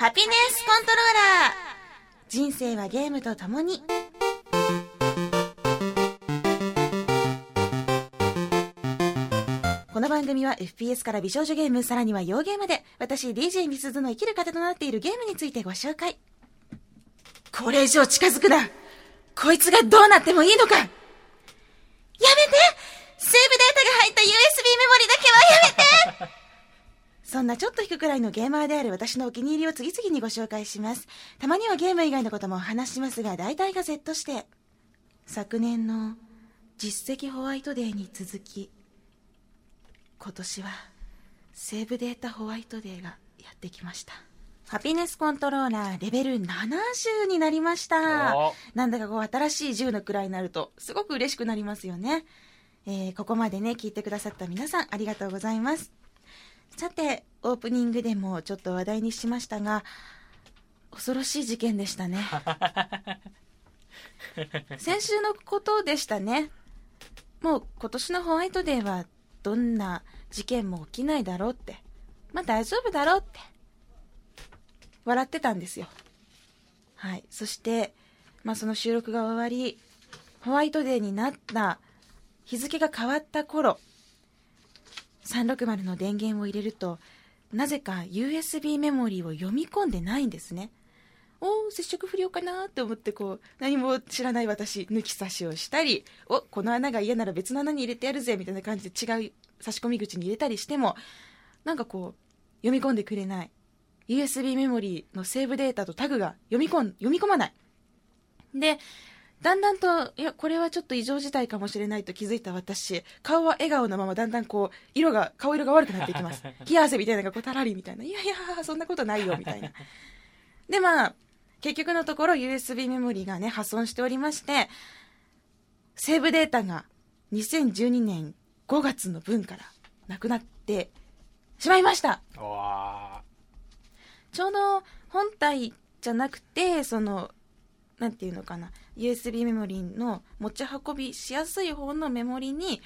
ハピネスコントローラー。人生はゲームと共に。この番組は FPS から美少女ゲーム、さらには洋ゲームで、私 DJ ミスズの生きる糧となっているゲームについてご紹介。これ以上近づくな。こいつがどうなってもいいのか。やめて。セーブデータが入った USB メモリだけはやめて。そんなちょっと引くくらいのゲーマーである私のお気に入りを次々にご紹介します。たまにはゲーム以外のこともお話ししますが、大体が Z して。昨年の実績ホワイトデーに続き、今年はセーブデータホワイトデーがやってきました。ハピネスコントローラーレベル70になりましたお。なんだかこう新しい銃の位になるとすごく嬉しくなりますよね。えーここまでね、聞いてくださった皆さんありがとうございます。さて、オープニングでもちょっと話題にしましたが、恐ろしい事件でしたね。先週のことでしたね。もう今年のホワイトデーはどんな事件も起きないだろうって。まあ大丈夫だろうって。笑ってたんですよ。はい。そして、まあその収録が終わり、ホワイトデーになった日付が変わった頃、360の電源を入れるとなぜか USB メモリーを読み込んでないんですね。おお接触不良かなって思ってこう何も知らない私抜き差しをしたりおこの穴が嫌なら別の穴に入れてやるぜみたいな感じで違う差し込み口に入れたりしてもなんかこう読み込んでくれない。USB メモリーのセーブデータとタグが読み込ん読み込まない。でだんだんと、いや、これはちょっと異常事態かもしれないと気づいた私、顔は笑顔のままだんだんこう、色が、顔色が悪くなっていきます。冷や汗みたいなのがこう、たらりみたいな。いやいや、そんなことないよ、みたいな。で、まあ、結局のところ USB メモリーがね、破損しておりまして、セーブデータが2012年5月の分からなくなってしまいました。ちょうど本体じゃなくて、その、なんていうのかな、USB メモリの持ち運びしやすい方のメモリに、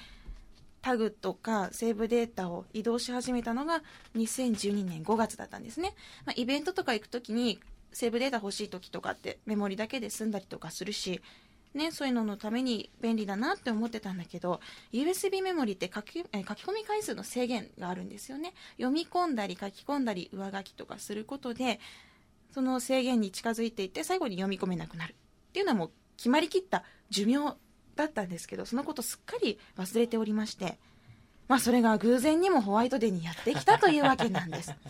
タグとかセーブデータを移動し始めたのが2012年5月だったんですね。まあ、イベントとか行くときに、セーブデータ欲しいときとかってメモリだけで済んだりとかするし、ね、そういうののために便利だなって思ってたんだけど USB メモリって書きえ書き込み回数の制限があるんですよね読み込んだり書き込んだり上書きとかすることでその制限に近づいていって最後に読み込めなくなるっていうのはもう決まりきった寿命だったんですけどそのことすっかり忘れておりましてまあそれが偶然にもホワイトデーにやってきたというわけなんです。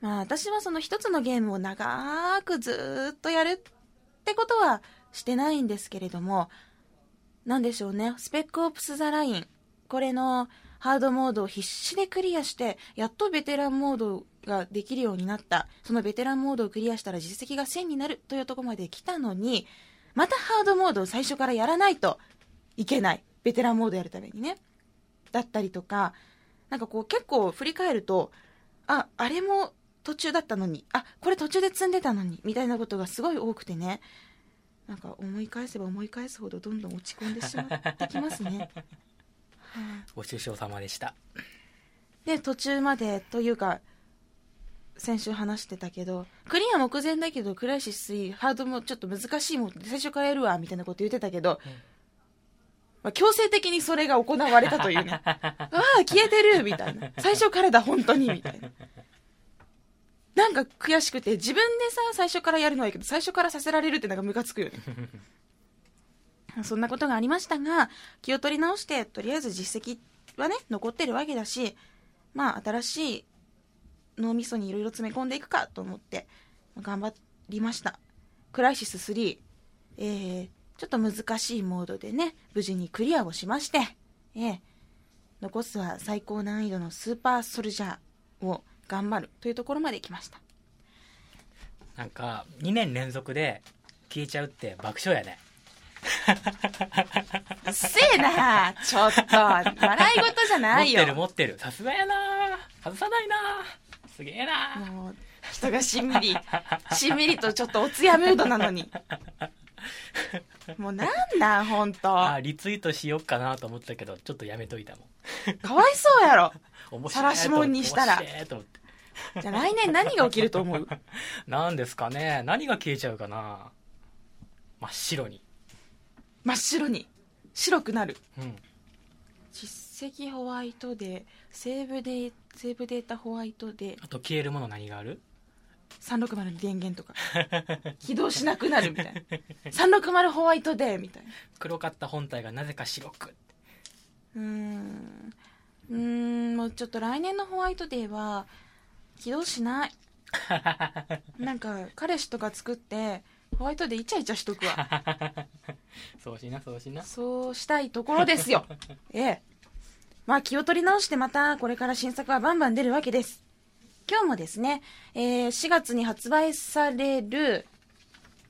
まあ私はその一つのゲームを長くずっとやるってことはしてないんですけれどもなんでしょうね。スペックオプス・ザ・ライン。これのハードモードを必死でクリアしてやっとベテランモードができるようになった。そのベテランモードをクリアしたら実績が1000になる。というところまで来たのにまたハードモードを最初からやらないといけない。ベテランモードやるためにね。だったりとかなんかこう結構振り返るとああれも途中だったのに。あこれ途中で積んでたのに。みたいなことがすごい多くてね。なんか思い返せば思い返すほどどんどん落ち込んでしまってきますね。はい。ご愁傷様でした。で途中までというか先週話してたけどクリア目前だけどクライシス3ハードもちょっと難しいもんで最初からやるわみたいなこと言ってたけど、まあ、強制的にそれが行われたというね。ああ消えてるみたいな。最初からだ本当にみたいな。なんか悔しくて自分でさ最初からやるのはいいけど最初からさせられるってなんかムカつくよね。そんなことがありましたが気を取り直してとりあえず実績はね残ってるわけだしまあ新しい脳みそにいろいろ詰め込んでいくかと思って頑張りました。クライシス3、えー、ちょっと難しいモードでね無事にクリアをしまして、えー残すは最高難易度のスーパーソルジャーを頑張るというところまで来ました。なんか2年連続で消えちゃうって爆笑やね。うっせえなちょっと。笑い事じゃ持ないよ。ってる持ってる。さすがやな。外さないなすげえな。もう人がしんみり しんみりとちょっとおつやムードなのに。もうなんだ本当あリツイートしよっかなと思ったけどちょっとやめといたもん。かわいそうやろ。面白い。晒しもんにしたら。じゃあ来年何が起きると思う？なんですかね。何が消えちゃうかな。真っ白に。真っ白に。白くなる。うん実績ホワイトでセーブデセーブデータホワイトであと消えるもの何がある？360の電源とか。起動しなくなるみたいな。360ホワイトデーみたいな。黒かった本体がなぜか白くうーん。うーんもうちょっと来年のホワイトデーは起動しない。なんか彼氏とか作ってホワイトデーイチャイチャしとくわ。そうしなそうしな。そうしたいところですよ。ええまあ気を取り直してまたこれから新作はバンバン出るわけです。今日もですね、えー4月に発売される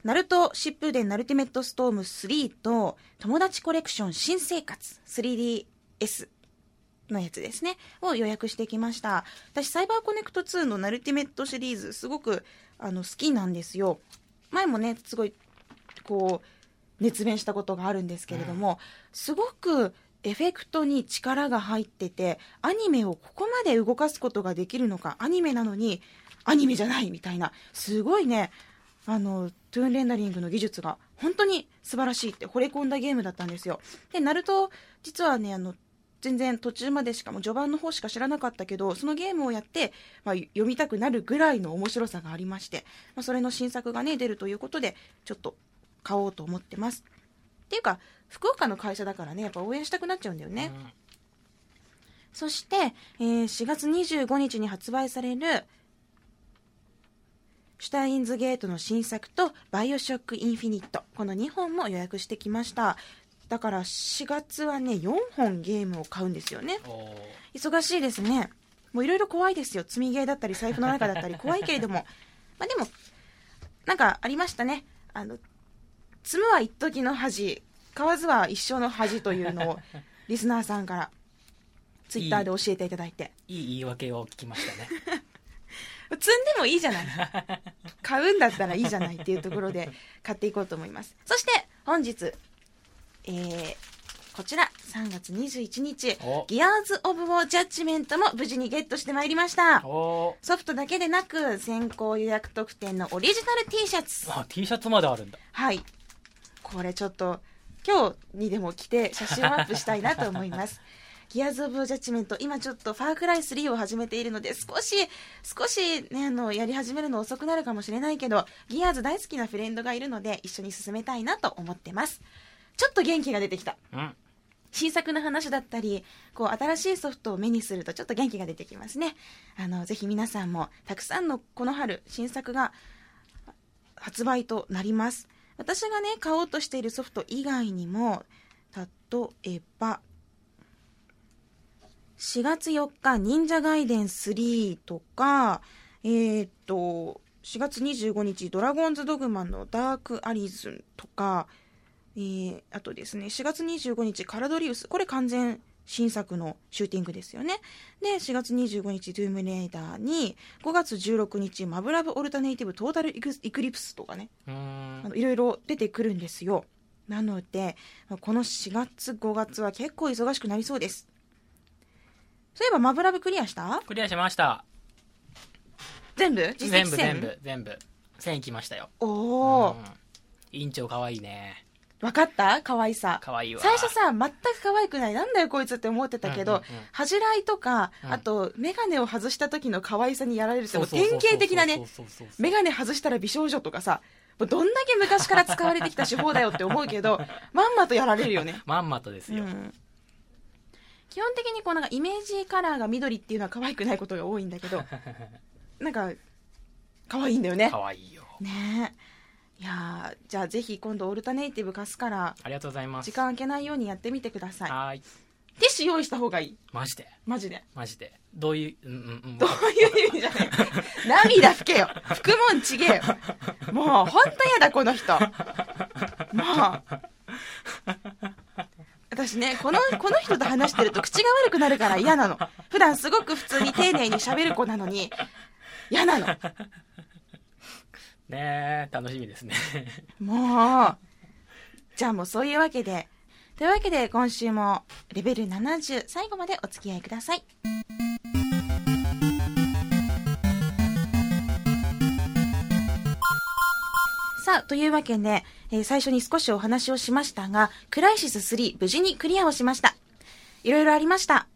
ナルト疾風伝ナルティメットストーム3と友達コレクション新生活 3DS のやつですねを予約してきました。私サイバーコネクト2のナルティメットシリーズすごくあの好きなんですよ。前もねすごいこう熱弁したことがあるんですけれども、すごくエフェクトに力が入っててアニメをここまで動かすことができるのかアニメなのにアニメじゃないみたいなすごいねあのトゥーンレンダリングの技術が本当に素晴らしいって惚れ込んだゲームだったんですよ。でナルト実はねあの全然途中までしかも序盤の方しか知らなかったけどそのゲームをやって、まあ、読みたくなるぐらいの面白さがありまして、まあ、それの新作がね出るということでちょっと買おうと思ってます。っていうか福岡の会社だからねやっぱ応援したくなっちゃうんだよね、うん。そして、えー4月25日に発売されるシュタインズゲートの新作とバイオショックインフィニット。この2本も予約してきました。だから4月はね4本ゲームを買うんですよね。忙しいですね。もういろいろ怖いですよ。積みゲーだったり財布の中だったり。怖いけれども。まあでもなんかありましたね。あの積むは一時の恥買わずは一生の恥というのを リスナーさんからツイッターで教えていただいて。いい言い訳を聞きましたね。積んでもいいじゃない。買うんだったらいいじゃないっていうところで買っていこうと思います。そして本日えーこちら3月21日お。ギアーズ・オブ・ウォー・ジャッジメントも無事にゲットしてまいりました。ソフトだけでなく先行予約特典のオリジナル T シャツ。あ T シャツまであるんだ。はい。これちょっと今日にでも着て写真をアップしたいなと思います。ギアーズ・オブ・ジャッジメント今ちょっとファークライ3を始めているので少し少しねあのやり始めるの遅くなるかもしれないけどギアーズ大好きなフレンドがいるので一緒に進めたいなと思ってます。ちょっと元気が出てきた。うん。新作の話だったりこう新しいソフトを目にするとちょっと元気が出てきますね。あのぜひ皆さんもたくさんのこの春新作が発売となります私がね買おうとしているソフト以外にも例えば4月4日忍者ガイデン3とかえーっと4月25日ドラゴンズドグマのダークアリズンとかえーあとですね4月25日カラドリウス。これ完全新作のシューティングですよね。で4月25日ドゥームレイダーに5月16日マブラブオルタネイティブトータルイクリプスとかねいろいろ出てくるんですよ。なのでまあこの4月5月は結構忙しくなりそうです。そういえばマブラブクリアした？クリアしました。全部？全部1000全部全部。1000いきましたよ。おお、うん。委員長かわいいね分かった？可愛さ。かわいいわ。最初さ全く可愛くない。なんだよこいつって思ってたけど、うんうんうん。恥じらいとか、うん。あと眼鏡を外した時の可愛さにやられるって典型的なねそうそうそうそう。眼鏡外したら美少女とかさもうどんだけ昔から使われてきた手法だよって思うけど まんまとやられるよね、まんまとですよ、うん、基本的にこうなんかイメージカラーが緑っていうのは可愛くないことが多いんだけど なんか可愛いんだよね。かわいいよ。ね。えいやーじゃあぜひ今度オルタネイティブ貸すからありがとうございます。時間空けないようにやってみてください。はーい。ティッシュ用意した方がいい。マジで？マジで。マジで。どういううんうんうん。どういう意味じゃない 涙拭けよ。拭くもんちげえよ。もうほんとやだこの人。もう。私ねこのこの人と話してると口が悪くなるから嫌なの。普段すごく普通に丁寧に喋る子なのに嫌なのね楽しみですね。もう。じゃあもうそういうわけで。というわけで今週もレベル70最後までお付き合いください。さあというわけで、えー、最初に少しお話をしましたがクライシス3無事にクリアをしました。いろいろありました。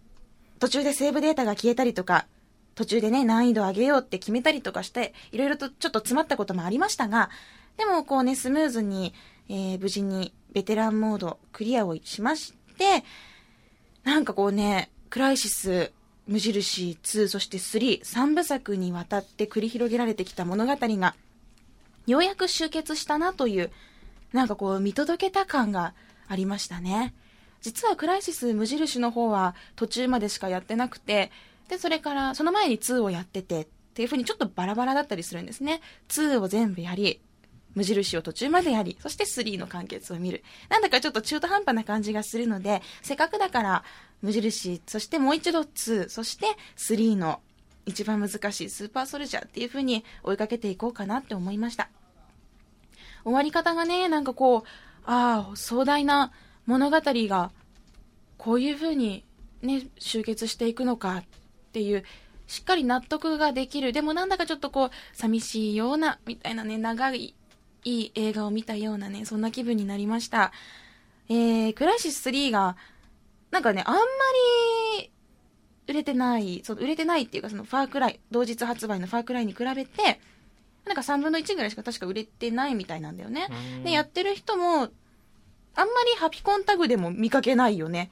途中でセーブデータが消えたりとか途中でね、難易度上げようって決めたりとかして、いろいろとちょっと詰まったこともありましたが、でもこうね、スムーズに、えー無事にベテランモードクリアをしまして、なんかこうね、クライシス、無印2、そして3、3部作にわたって繰り広げられてきた物語が、ようやく終結したなという、なんかこう見届けた感がありましたね。実はクライシス無印の方は途中までしかやってなくて、で、それからその前に2をやってて、っていう風にちょっとバラバラだったりするんですね。2を全部やり、無印を途中までやり、そして3の完結を見る。なんだかちょっと中途半端な感じがするので、せっかくだから無印、そしてもう一度2、そして3の一番難しいスーパーソルジャーっていう風に追いかけていこうかなって思いました。終わり方がね、なんかこう、ああ、壮大な物語が、こういう風にね、集結していくのかっていう、しっかり納得ができる。でもなんだかちょっとこう、寂しいような、みたいなね、長い、いい映画を見たようなね、そんな気分になりました。えー、クライシス3が、なんかね、あんまり、売れてない、そう、売れてないっていうか、その、ファークライ、同日発売のファークライに比べて、なんか3分の1ぐらいしか確か売れてないみたいなんだよね。うんで、やってる人も、あんまりハピコンタグでも見かけないよね。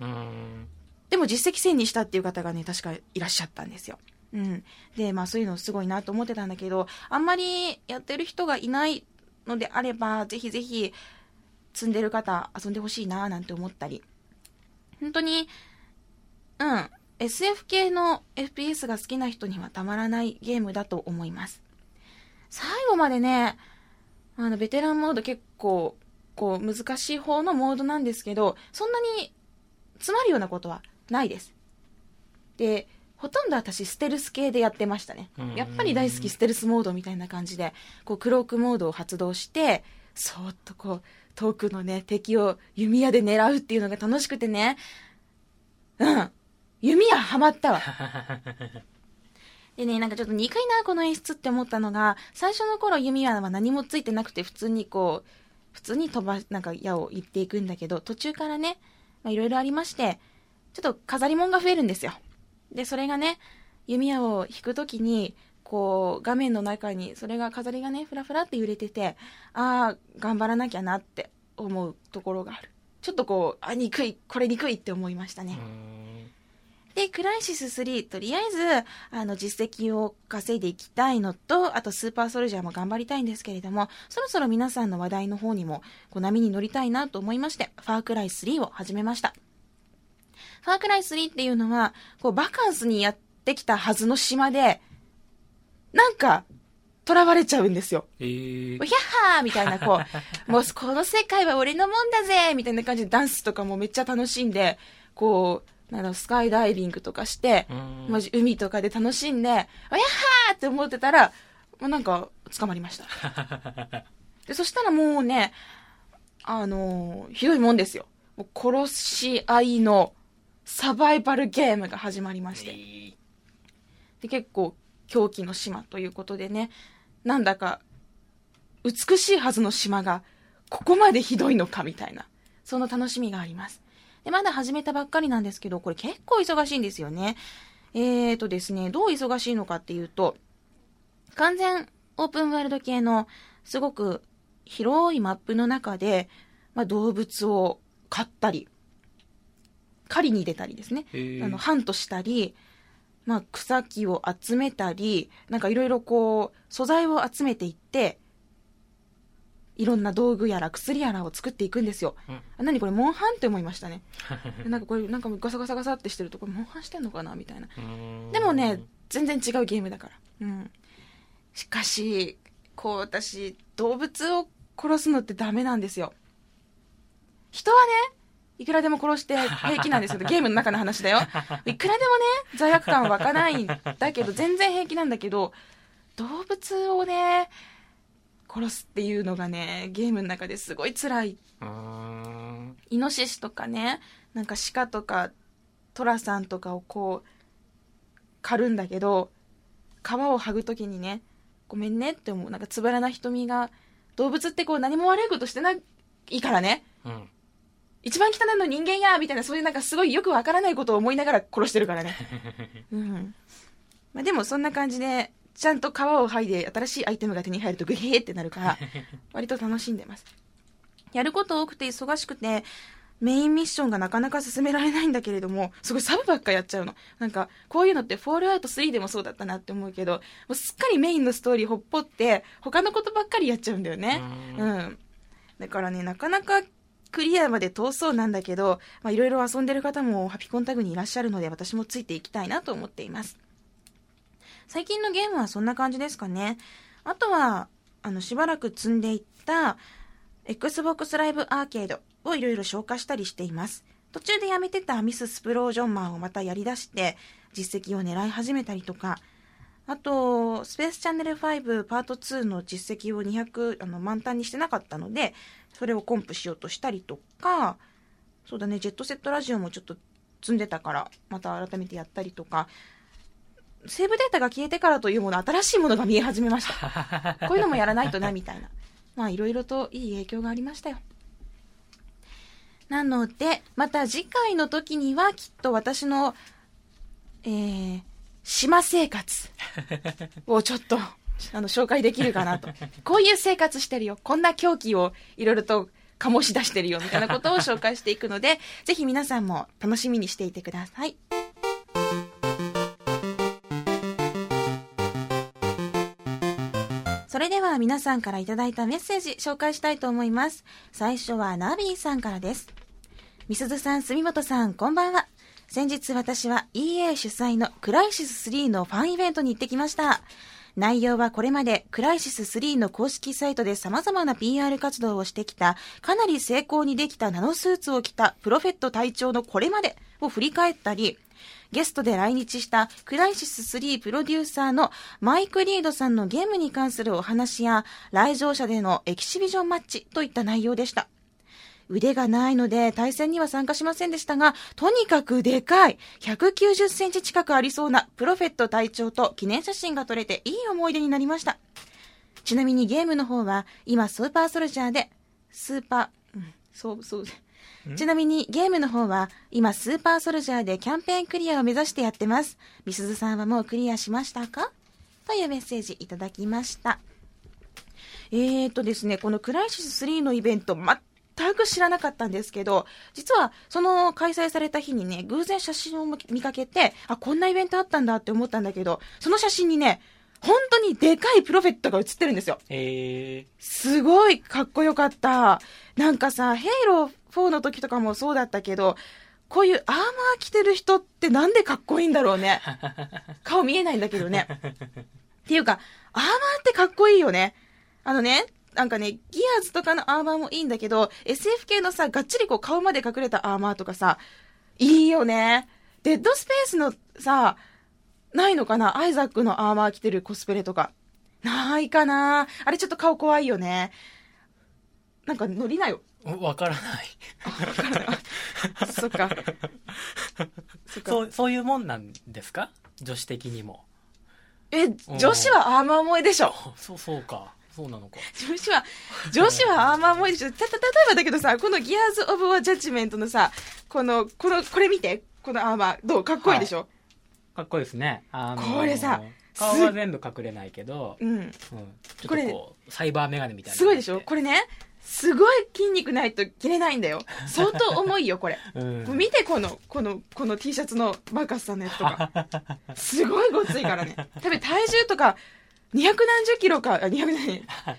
でも実績1000にしたっていう方がね、確かいらっしゃったんですよ。うん。で、まあそういうのすごいなと思ってたんだけど、あんまりやってる人がいないのであれば、ぜひぜひ、積んでる方、遊んでほしいななんて思ったり。本当に、うん。SF 系の FPS が好きな人にはたまらないゲームだと思います。最後までね、あの、ベテランモード結構、こう、難しい方のモードなんですけど、そんなに詰まるようなことはないです。で、ほとんど私ステルス系でやってましたねうん。やっぱり大好きステルスモードみたいな感じで、こうクロークモードを発動して、そーっとこう、遠くのね、敵を弓矢で狙うっていうのが楽しくてね。うん。弓矢ハマったわ。でね、なんかちょっと憎いな、この演出って思ったのが、最初の頃弓矢は何もついてなくて、普通にこう、普通に飛ば、なんか矢を言っていくんだけど、途中からね、まあいろいろありまして、ちょっと飾り物が増えるんですよ。で、それがね、弓矢を引くときに、こう、画面の中に、それが飾りがね、ふらふらって揺れてて、ああ、頑張らなきゃなって思うところがある。ちょっとこう、あ、憎い、これ憎いって思いましたね。で、クライシス3、とりあえず、あの、実績を稼いでいきたいのと、あとスーパーソルジャーも頑張りたいんですけれども、そろそろ皆さんの話題の方にも、こう、波に乗りたいなと思いまして、ファークライ3を始めました。ファークライ3っていうのは、こう、バカンスにやってきたはずの島で、なんか、囚われちゃうんですよ。えーおひゃっはーみたいな、こう、もうこの世界は俺のもんだぜみたいな感じでダンスとかもめっちゃ楽しんで、こう、なんだスカイダイビングとかして、うんマジ海とかで楽しんで、おやっはーって思ってたら、もうなんか、捕まりました。で、そしたらもうね、あのーひどいもんですよ。殺し合いのサバイバルゲームが始まりまして。で、結構狂気の島ということでね、なんだか美しいはずの島がここまでひどいのかみたいな、その楽しみがあります。で、まだ始めたばっかりなんですけど、これ結構忙しいんですよね。えーとですね、どう忙しいのかっていうと、完全オープンワールド系のすごく広いマップの中で、まあ、動物を飼ったり、狩りに出たりですね。あの、ハントしたり、まあ、草木を集めたり、なんかいろいろこう、素材を集めていって、いろんな道具やら薬やらを作っていくんですよ。うんあ何これ、モンハンって思いましたね。なんかこれ、なんかガサガサガサってしてると、これ、モンハンしてんのかなみたいな。うんでもね、全然違うゲームだから。うん。しかし、こう、私、動物を殺すのってダメなんですよ。人はね、いくらでも殺して平気なんですけど、ゲームの中の話だよ。いくらでもね、罪悪感は湧かないんだけど、全然平気なんだけど、動物をね、殺すっていうのがね、ゲームの中ですごい辛い。うんイノシシとかね、なんか鹿とかトラさんとかをこう、狩るんだけど、皮を剥ぐときにね、ごめんねって思う。なんかつぶらな瞳が動物ってこう何も悪いことしてないからね。うん。一番汚いの人間やみたいな、そういうなんかすごいよくわからないことを思いながら殺してるからね。うん。まあでもそんな感じで、ちゃんと皮を剥いで新しいアイテムが手に入るとグヘーってなるから、割と楽しんでます。やること多くて忙しくて、メインミッションがなかなか進められないんだけれども、すごいサブばっかやっちゃうの。なんか、こういうのってフォールアウト3でもそうだったなって思うけど、もうすっかりメインのストーリーほっぽって、他のことばっかりやっちゃうんだよね。ううんん。だからね、なかなかクリアまで通そうなんだけど、まあいろいろ遊んでる方もハピコンタグにいらっしゃるので、私もついていきたいなと思っています。最近のゲームはそんな感じですかね。あとは、あの、しばらく積んでいった Xbox Live Arcade をいろいろ消化したりしています。途中でやめてたミス・スプロージョンマンをまたやり出して、実績を狙い始めたりとか、あと、スペースチャンネル5パート2の実績を200あの満タンにしてなかったので、それをコンプしようとしたりとか、そうだね、ジェットセットラジオもちょっと積んでたから、また改めてやったりとか、セーブデータが消えてからというもの、新しいものが見え始めました。こういうのもやらないとな、みたいな。まあ、いろいろといい影響がありましたよ。なので、また次回の時には、きっと私の、えー、島生活をちょっと、あの、紹介できるかなと。こういう生活してるよ。こんな狂気をいろいろと醸し出してるよ。みたいなことを紹介していくので、ぜひ皆さんも楽しみにしていてください。それでは皆さんからいただいたメッセージ紹介したいと思います。最初はナビーさんからです。みすずさん、住本さん、こんばんは。先日私は EA 主催のクライシス3のファンイベントに行ってきました。内容はこれまでクライシス3の公式サイトで様々な PR 活動をしてきた、かなり成功にできたナノスーツを着たプロフェット隊長のこれまでを振り返ったり、ゲストで来日したクライシス3プロデューサーのマイク・リードさんのゲームに関するお話や、来場者でのエキシビジョンマッチといった内容でした。腕がないので対戦には参加しませんでしたが、とにかくでかい、190センチ近くありそうなプロフェット隊長と記念写真が撮れていい思い出になりました。ちなみにゲームの方は、今スーパーソルジャーで、スーパー、うん、そう、そう、ちなみにゲームの方は今スーパーソルジャーでキャンペーンクリアを目指してやってます。みすずさんはもうクリアしましたか？というメッセージいただきました。えーとですね、このクライシス3のイベント全く知らなかったんですけど、実はその開催された日にね、偶然写真を見かけて、あ、こんなイベントあったんだって思ったんだけど、その写真にね、本当にでかいプロフェットが写ってるんですよ。えすごいかっこよかった。なんかさ、ヘイロー4の時とかもそうだったけど、こういうアーマー着てる人ってなんでかっこいいんだろうね。顔見えないんだけどね。っていうか、アーマーってかっこいいよね。あのね、なんかね、ギアーズとかのアーマーもいいんだけど、SF 系のさ、がっちりこう顔まで隠れたアーマーとかさ、いいよね。デッドスペースのさ、ないのかな？アイザックのアーマー着てるコスプレとか。ないかな？あれちょっと顔怖いよね。なんか乗りなよ。ー、わからない。そっか。そっか。そう、そういうもんなんですか？女子的にも。え、女子はアーマー萌えでしょ。あそう、そうか。そうなのか。女子は、女子はアーマー萌えでしょ。た、た、例えばだけどさ、このギアーズ・オブ・ワ・ジャッジメントのさ、この、この、これ見て。このアーマー。どう？かっこいいでしょ、かっこいいですね。あのーこれさ顔は全部隠れないけど、うん。うん、ちょっとこれサイバーメガネみたいな。すごいでしょ？これね、すごい筋肉ないと着れないんだよ。相当重いよ、これ。うん。もう見て、この、この、この T シャツのバカスさんのやつとか。すごいごついからね。多分体重とか、200何十キロか、あ、200何、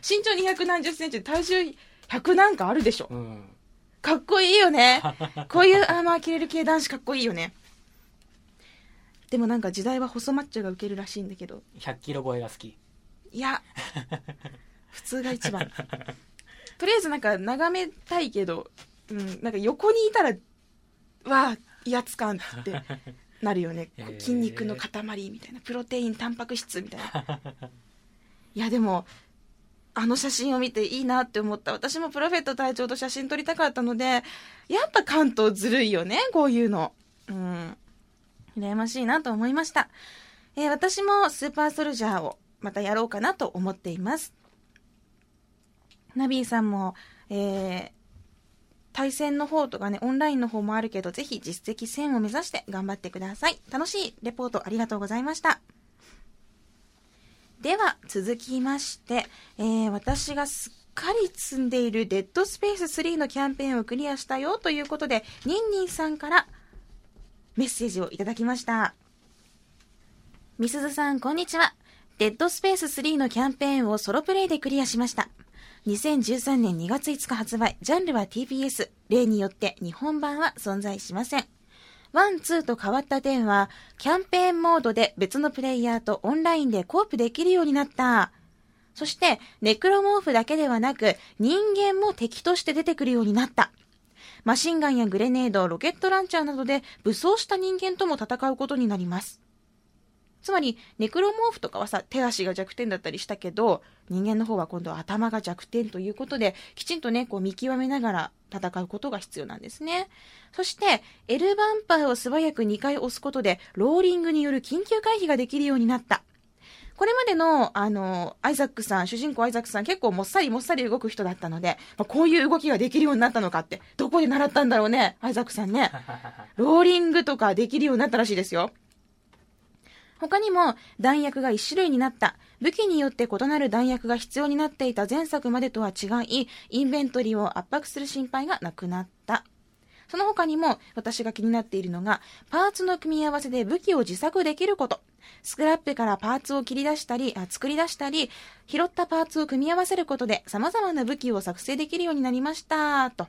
身長200何十センチ、体重100何かあるでしょ。うん。かっこいいよね。こういうアーマー着れる系男子かっこいいよね。でもなんか時代は細マッチョが受けるらしいんだけど。100キロ超えが好き。いや、普通が一番。とりあえずなんか眺めたいけど、うん、なんか横にいたら、わあ、威圧感ってなるよね。へー筋肉の塊みたいな。プロテイン、タンパク質みたいな。いやでも、あの写真を見ていいなって思った。私もプロフェット隊長と写真撮りたかったので、やっぱ関東ずるいよね、こういうの。うん。羨ましいなと思いました。えー私もスーパーソルジャーをまたやろうかなと思っています。ナビーさんも、えー、対戦の方とかね、オンラインの方もあるけど、ぜひ実績1000を目指して頑張ってください。楽しいレポートありがとうございました。では、続きまして、えー、私がすっかり積んでいるデッドスペース3のキャンペーンをクリアしたよということで、ニンニンさんからメッセージをいただきました。みすずさん、こんにちは。デッドスペース3のキャンペーンをソロプレイでクリアしました。2013年2月5日発売、ジャンルは TPS、例によって日本版は存在しません。1、2と変わった点は、キャンペーンモードで別のプレイヤーとオンラインでコープできるようになった。そして、ネクロモーフだけではなく、人間も敵として出てくるようになった。マシンガンやグレネード、ロケットランチャーなどで武装した人間とも戦うことになります。つまり、ネクロモーフとかはさ、手足が弱点だったりしたけど、人間の方は今度は頭が弱点ということで、きちんとね、こう見極めながら戦うことが必要なんですね。そして、L バンパーを素早く2回押すことで、ローリングによる緊急回避ができるようになった。これまでの、あの、アイザックさん、主人公アイザックさん、結構もっさりもっさり動く人だったので、まあ、こういう動きができるようになったのかって、どこで習ったんだろうね、アイザックさんね。ローリングとかできるようになったらしいですよ。他にも弾薬が1種類になった。武器によって異なる弾薬が必要になっていた前作までとは違い、インベントリーを圧迫する心配がなくなった。その他にも私が気になっているのが、パーツの組み合わせで武器を自作できること。スクラップからパーツを切り出したり、あ作り出したり、拾ったパーツを組み合わせることで様々な武器を作成できるようになりました。と。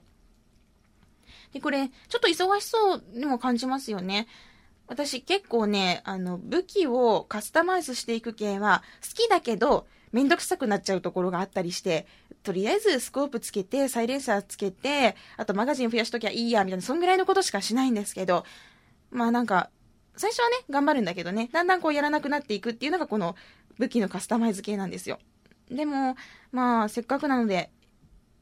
で、これ、ちょっと忙しそうにも感じますよね。私結構ね、あの、武器をカスタマイズしていく系は好きだけど、めんどくさくなっちゃうところがあったりして、とりあえずスコープつけて、サイレンサーつけて、あとマガジン増やしときゃいいや、みたいな、そんぐらいのことしかしないんですけど、まあなんか、最初はね、頑張るんだけどね、だんだんこうやらなくなっていくっていうのがこの武器のカスタマイズ系なんですよ。でも、まあ、せっかくなので、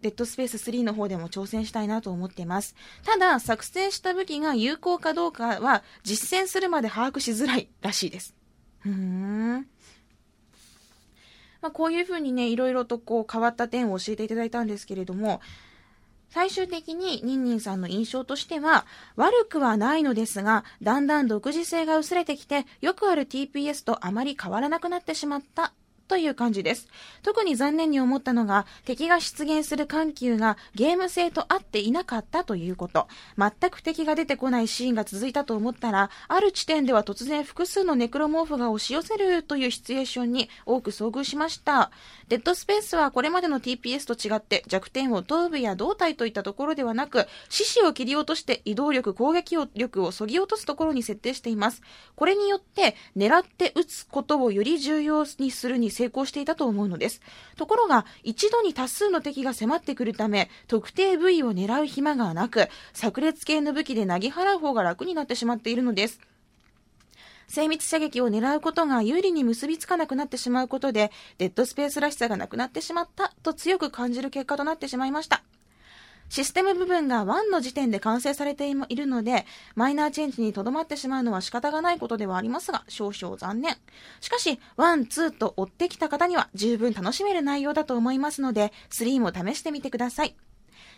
デッドスペース3の方でも挑戦したいなと思っています。ただ、作成した武器が有効かどうかは実践するまで把握しづらいらしいです。ふーん。まあ、こういうふうにね、いろいろとこう変わった点を教えていただいたんですけれども、最終的にニンニンさんの印象としては、悪くはないのですが、だんだん独自性が薄れてきて、よくある TPS とあまり変わらなくなってしまったという感じです。特に残念に思ったのが、敵が出現する緩急がゲーム性と合っていなかったということ。全く敵が出てこないシーンが続いたと思ったら、ある地点では突然複数のネクロモーフが押し寄せるというシチュエーションに多く遭遇しました。デッドスペースはこれまでの TPS と違って弱点を頭部や胴体といったところではなく、獅子を切り落として移動力、攻撃力を削ぎ落とすところに設定しています。これによって狙って撃つことをより重要にするに成功していたと思うのです。ところが、一度に多数の敵が迫ってくるため、特定部位を狙う暇がなく、炸裂系の武器で投げ払う方が楽になってしまっているのです。精密射撃を狙うことが有利に結びつかなくなってしまうことで、デッドスペースらしさがなくなってしまったと強く感じる結果となってしまいました。システム部分が1の時点で完成されているので、マイナーチェンジにとどまってしまうのは仕方がないことではありますが、少々残念。しかし、1、2と追ってきた方には十分楽しめる内容だと思いますので、3も試してみてください。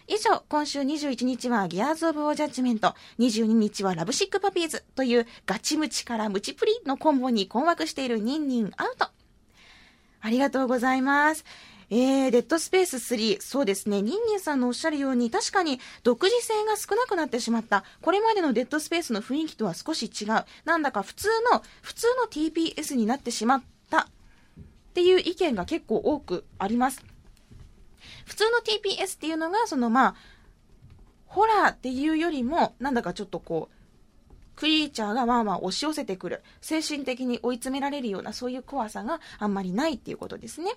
以上、今週21日はギアーズ・オブ・ウォー・ジャッジメント、22日はラブシック・パピーズというガチムチからムチプリのコンボに困惑しているニンニンアウト。ありがとうございます。えー、デッドスペース3、そうですね、ニンニンさんのおっしゃるように、確かに独自性が少なくなってしまった。これまでのデッドスペースの雰囲気とは少し違う。なんだか普通の、普通の TPS になってしまったっていう意見が結構多くあります。普通の TPS っていうのが、そのまあ、ホラーっていうよりも、なんだかちょっとこう、クリーチャーがまあまあ押し寄せてくる。精神的に追い詰められるような、そういう怖さがあんまりないっていうことですね。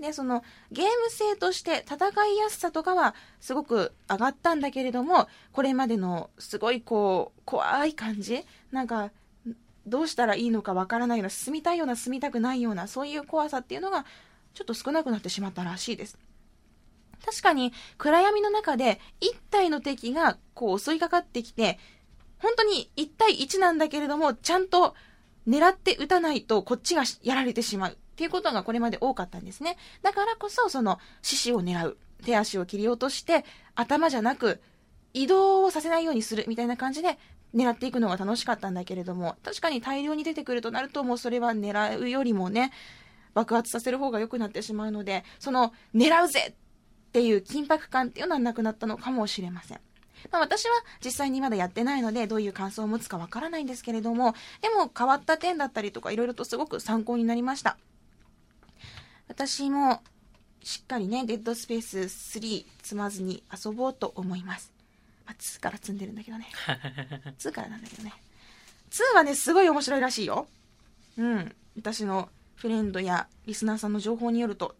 で、そのゲーム性として戦いやすさとかはすごく上がったんだけれども、これまでのすごいこう、怖い感じなんか、どうしたらいいのかわからないような、進みたいような、進みたくないような、そういう怖さっていうのが、ちょっと少なくなってしまったらしいです。確かに、暗闇の中で、1体の敵がこう襲いかかってきて、本当に1対1なんだけれども、ちゃんと狙って撃たないとこっちがやられてしまうっていうことがこれまで多かったんですね。だからこそ、その、獅子を狙う。手足を切り落として、頭じゃなく、移動をさせないようにするみたいな感じで狙っていくのが楽しかったんだけれども、確かに大量に出てくるとなると、もうそれは狙うよりもね、爆発させる方が良くなってしまうので、その、狙うぜっていう緊迫感っていうのはなくなったのかもしれません。まあ、私は実際にまだやってないので、どういう感想を持つかわからないんですけれども、でも変わった点だったりとか、いろいろとすごく参考になりました。私も、しっかりね、デッドスペース3積まずに遊ぼうと思います。まあ、2から積んでるんだけどね。2からなんだけどね。2はね、すごい面白いらしいよ。うん。私のフレンドやリスナーさんの情報によると、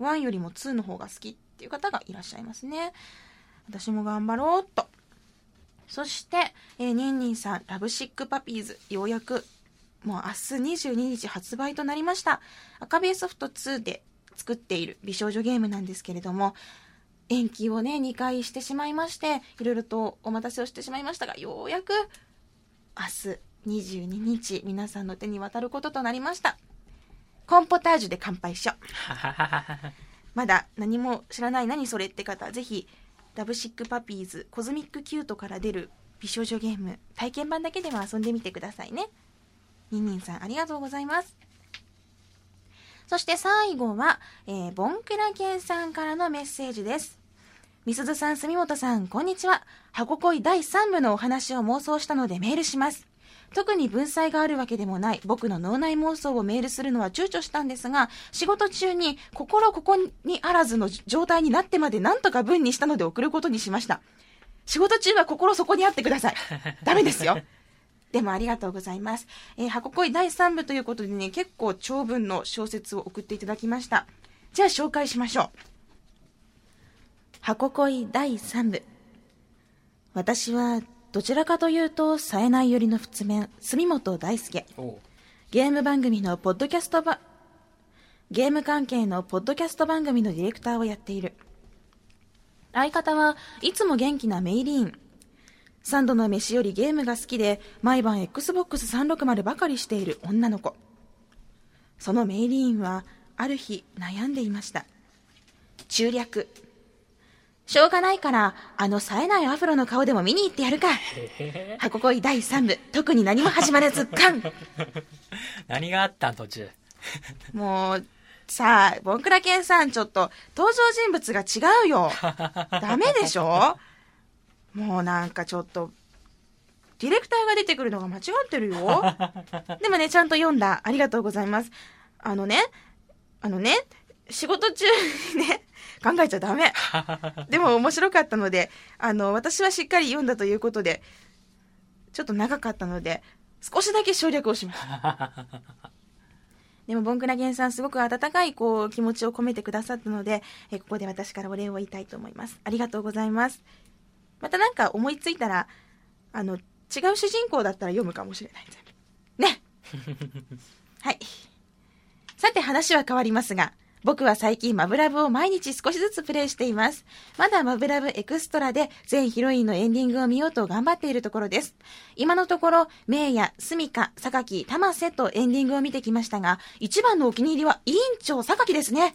1よりも2の方が好きっていう方がいらっしゃいますね。私も頑張ろうっと。そして、えー、ニンニンさん、ラブシックパピーズ、ようやく、もう明日22日発売となりました。あかべぇそふとつぅで作っている美少女ゲームなんですけれども、延期をね、2回してしまいまして、いろいろとお待たせをしてしまいましたが、ようやく、明日22日、皆さんの手に渡ることとなりました。コンポタージュで乾杯しよう。まだ何も知らない何それって方、ぜひ、ラブシックパピーズコズミックキュートから出る美少女ゲーム体験版だけでも遊んでみてくださいねニンニンさんありがとうございますそして最後は、えー、ボンクラケンさんからのメッセージですみすずさん、住本さん、こんにちは。箱恋第3部のお話を妄想したのでメールします。特に文才があるわけでもない僕の脳内妄想をメールするのは躊躇したんですが、仕事中に心ここにあらずの状態になってまで何とか文にしたので送ることにしました。仕事中は心そこにあってください。ダメですよ。でもありがとうございます。えー、箱恋第3部ということでね、結構長文の小説を送っていただきました。じゃあ紹介しましょう。箱恋第3部。私はどちらかというと冴えない寄りの仏面住本大輔ゲーム番組のポッドキャストばゲーム関係のポッドキャスト番組のディレクターをやっている相方はいつも元気なメイリーン3度の飯よりゲームが好きで毎晩 XBOX360 ばかりしている女の子そのメイリーンはある日悩んでいました中略しょうがないから、あの冴えないアフロの顔でも見に行ってやるか。箱恋第3部、特に何も始まらず、カン 何があったん、途中。もう、さあ、ボンクラケンさん、ちょっと、登場人物が違うよ。ダメでしょ？もうなんかちょっと、ディレクターが出てくるのが間違ってるよ。でもね、ちゃんと読んだ。ありがとうございます。あのね、あのね、仕事中にね、考えちゃダメ。でも面白かったので、あの、私はしっかり読んだということで、ちょっと長かったので、少しだけ省略をします。でも、ボンクラゲンさん、すごく温かい、こう、気持ちを込めてくださったので、えここで私からお礼を言いたいと思います。ありがとうございます。またなんか思いついたら、あの、違う主人公だったら読むかもしれない。ね。はい。さて話は変わりますが、僕は最近マブラブを毎日少しずつプレイしています。まだマブラブエクストラで全ヒロインのエンディングを見ようと頑張っているところです。今のところ、メイヤ、スミカ、サカキ、タマセとエンディングを見てきましたが、一番のお気に入りは委員長サカキですね。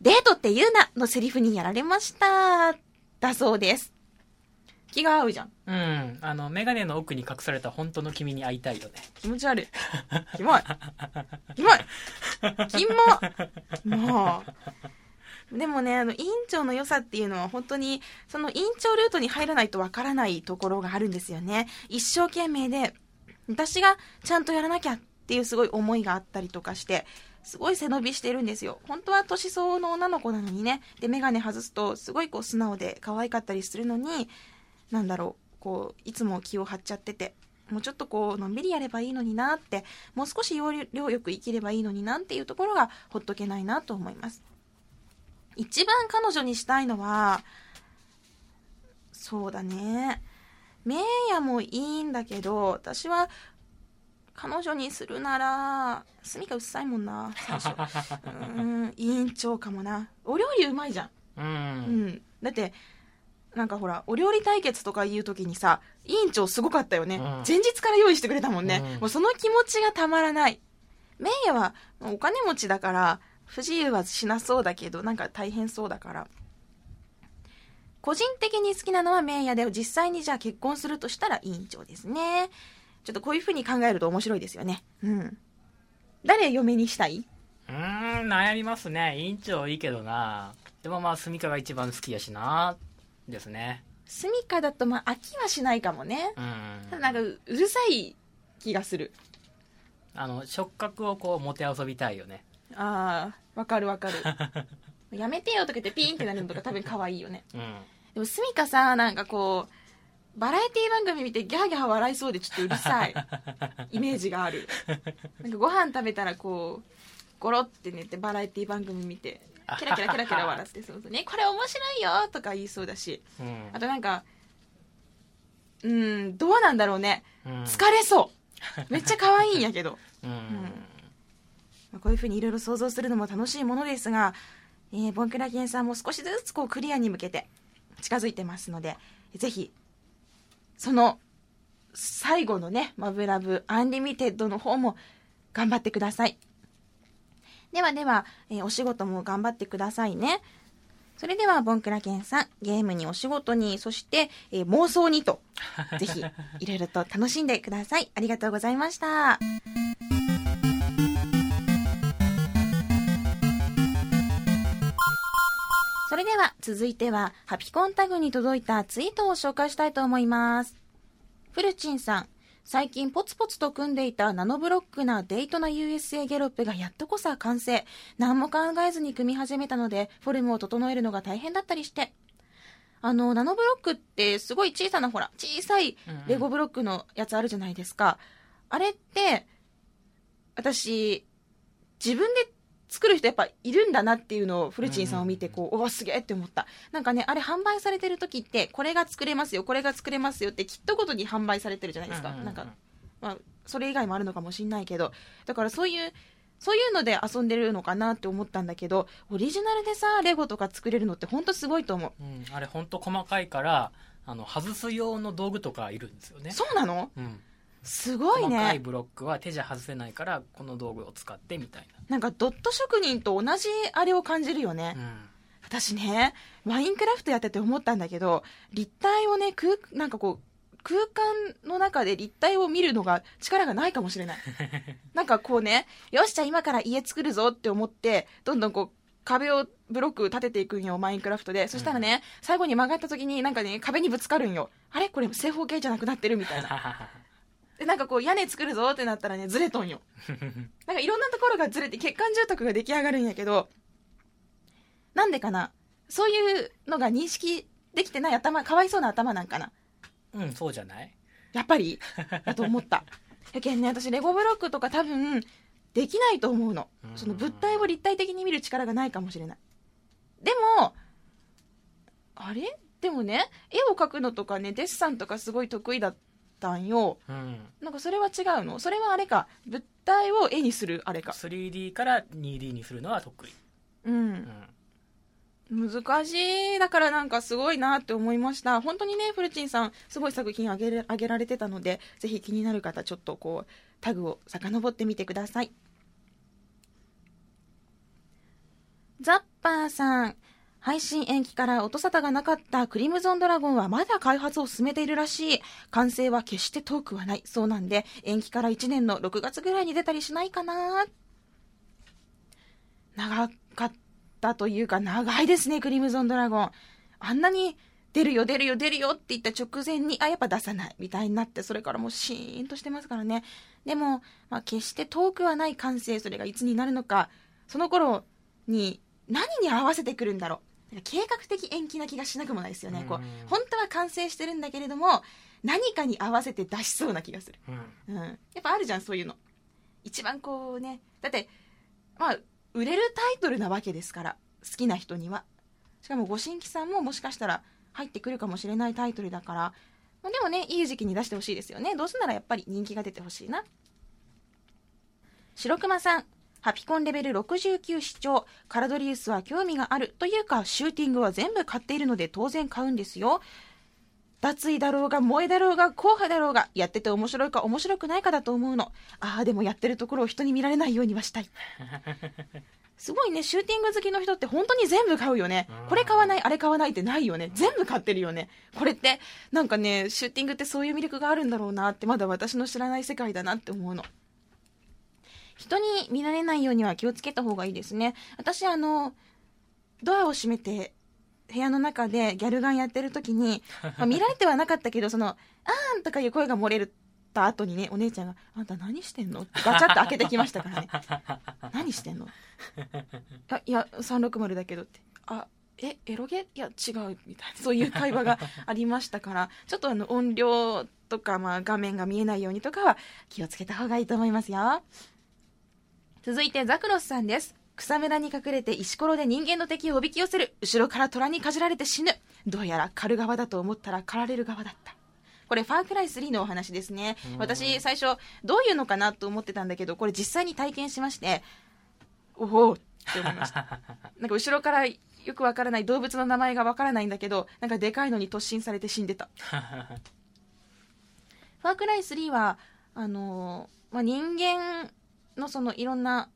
デートって言うなのセリフにやられました。だそうです。気が合うじゃん。うん。あの、メガネの奥に隠された本当の君に会いたいよね。気持ち悪い。キモい。キモい。キモもう。でもね、あの、委員長の良さっていうのは本当に、その委員長ルートに入らないとわからないところがあるんですよね。一生懸命で、私がちゃんとやらなきゃっていうすごい思いがあったりとかして、すごい背伸びしてるんですよ。本当は年相応の女の子なのにね。で、メガネ外すと、すごいこう素直で可愛かったりするのに、なんだろうこういつも気を張っちゃっててもうちょっとこうのんびりやればいいのになってもう少し要領よく生きればいいのになっていうところがほっとけないなと思います。一番彼女にしたいのはそうだね。名ヤもいいんだけど私は彼女にするなら墨がうっさいもんな最初。うん委員長かもな。お料理うまいじゃん。うん、うん、だってなんかほら、お料理対決とかいう時にさ、委員長すごかったよね。うん、前日から用意してくれたもんね。うん、もうその気持ちがたまらない。メイヤはお金持ちだから不自由はしなそうだけどなんか大変そうだから。個人的に好きなのはメイヤで実際にじゃあ結婚するとしたら委員長ですね。ちょっとこういうふうに考えると面白いですよね。うん。誰嫁にしたい？うーん悩みますね。委員長いいけどな。でもまあスミカが一番好きやしなですね。スミカだとまあ飽きはしないかもね。うん。ただなんかううるさい気がする。あの触覚をこうもてあそびたいよね。ああわかるわかる。やめてよとか言ってピーンってなるのとか多分可愛いよね。うん。でもスミカさなんかこうバラエティ番組見てギャーギャー笑いそうでちょっとうるさい イメージがある。なんかご飯食べたらこうゴロって寝てバラエティ番組見てキラキラキラキラ笑ってそうそう。ねこれ面白いよとか言いそうだし。うん。あとなんかうんどうなんだろうね。うん。疲れそう。めっちゃ可愛いんやけど。うん。まあこういうふうにいろいろ想像するのも楽しいものですが、えーボンクラゲンさんも少しずつこうクリアに向けて近づいてますのでぜひその最後のね「マブラヴアンリミテッド」の方も頑張ってくださいではでは、えーお仕事も頑張ってくださいね。それではボンクラケンさんゲームにお仕事にそして、えー妄想にと ぜひいろいろと楽しんでください。ありがとうございました。それでは続いてはハピコンタグに届いたツイートを紹介したいと思います。フルチンさん、最近ポツポツと組んでいたナノブロックなデイトナ USA ゲロップがやっとこさ完成。何も考えずに組み始めたので、フォルムを整えるのが大変だったりして。あの、ナノブロックってすごい小さなほら、小さいレゴブロックのやつあるじゃないですか。あれって、私、自分で作る人やっぱいるんだなっていうのをフルチンさんを見てこう、おわすげえって思った。なんかねあれ販売されてる時ってこれが作れますよこれが作れますよってキットごとに販売されてるじゃないですか、なんか、まあ、それ以外もあるのかもしれないけど。だからそういうそういうので遊んでるのかなって思ったんだけどオリジナルでさレゴとか作れるのって本当すごいと思う。うん、あれ本当細かいからあの外す用の道具とかいるんですよね。そうなの？うん、すごい細かいねブロックは手じゃ外せないからこの道具を使ってみたいなんかドット職人と同じあれを感じるよね、な、うん。私ねマインクラフトやってて思ったんだけど立体をね空なんかこう空間の中で立体を見るのが力がないかもしれない。なんかこうねよしじゃあ今から家作るぞって思ってどんどんこう壁をブロック立てていくんよマインクラフトで。そしたらね、最後に曲がった時になんかね壁にぶつかるんよ。あれ？これ正方形じゃなくなってるみたいな でなんかこう屋根作るぞってなったらねずれとんよ。なんかいろんなところがずれて欠陥住宅が出来上がるんやけどなんでかな？そういうのが認識できてない頭かわいそうな頭なんかな？うんそうじゃない？やっぱり？だと思った。やけんね私レゴブロックとか多分できないと思うの。うん。その物体を立体的に見る力がないかもしれない。でもあれ？でもね絵を描くのとかねデッサンとかすごい得意だったんよ。うん。なんかそれは違うの。それはあれか。物体を絵にするあれか。3D から 2D にするのは得意、ううん。ん、難しい。だからなんかすごいなって思いました。本当にねフルチンさんすごい作品あげれあげられてたのでぜひ気になる方ちょっとこうタグを遡ってみてください。ザッパーさん配信延期から音沙汰がなかったクリムゾンドラゴンはまだ開発を進めているらしい。完成は決して遠くはない。そうなんで延期から1年の6月ぐらいに出たりしないかな。長かったというか長いですねクリムゾンドラゴン。あんなに出るよ出るよ出るよって言った直前にあやっぱ出さない。みたいになってそれからもうシーンとしてますからね。でも、まあ、決して遠くはない完成それがいつになるのか。その頃に何に合わせてくるんだろう。なんか計画的延期な気がしなくもないですよね、こううん本当は完成してるんだけれども何かに合わせて出しそうな気がする。うん。うん、やっぱあるじゃんそういうの。一番こうねだってまあ売れるタイトルなわけですから好きな人には。しかもご新規さんももしかしたら入ってくるかもしれないタイトルだから、まあ、でもねいい時期に出してほしいですよね。どうせならやっぱり人気が出てほしいな。白熊さんハピコンレベル69視聴カラドリウスは興味があるというかシューティングは全部買っているので当然買うんですよ。脱衣だろうが萌えだろうが硬派だろうがやってて面白いか面白くないかだと思うの。ああでもやってるところを人に見られないようにはしたい。すごいねシューティング好きの人って本当に全部買うよね。これ買わないあれ買わないってないよね。全部買ってるよね。これってなんかねシューティングってそういう魅力があるんだろうなってまだ私の知らない世界だなって思うの人に見られないようには気をつけた方がいいですね。私あのドアを閉めて部屋の中でギャルガンやってる時に、まあ、見られてはなかったけどその「あーん」とかいう声が漏れた後にねお姉ちゃんが「あんた何してんの?」ってガチャって開けてきましたからね「何してんの?」あいや360だけどって「あえエロゲいや違う」みたいなそういう会話がありましたからちょっとあの音量とか、まあ、画面が見えないようにとかは気をつけた方がいいと思いますよ続いてザクロスさんです。草むらに隠れて石ころで人間の敵をおびき寄せる。後ろから虎にかじられて死ぬ。どうやら狩る側だと思ったら狩られる側だった。これファークライ3のお話ですね。私最初どういうのかなと思ってたんだけどこれ実際に体験しましておおって思いました。なんか後ろからよくわからない動物の名前がわからないんだけどなんかでかいのに突進されて死んでた。ファークライ3はあのー、まあ、人間のそのいろんな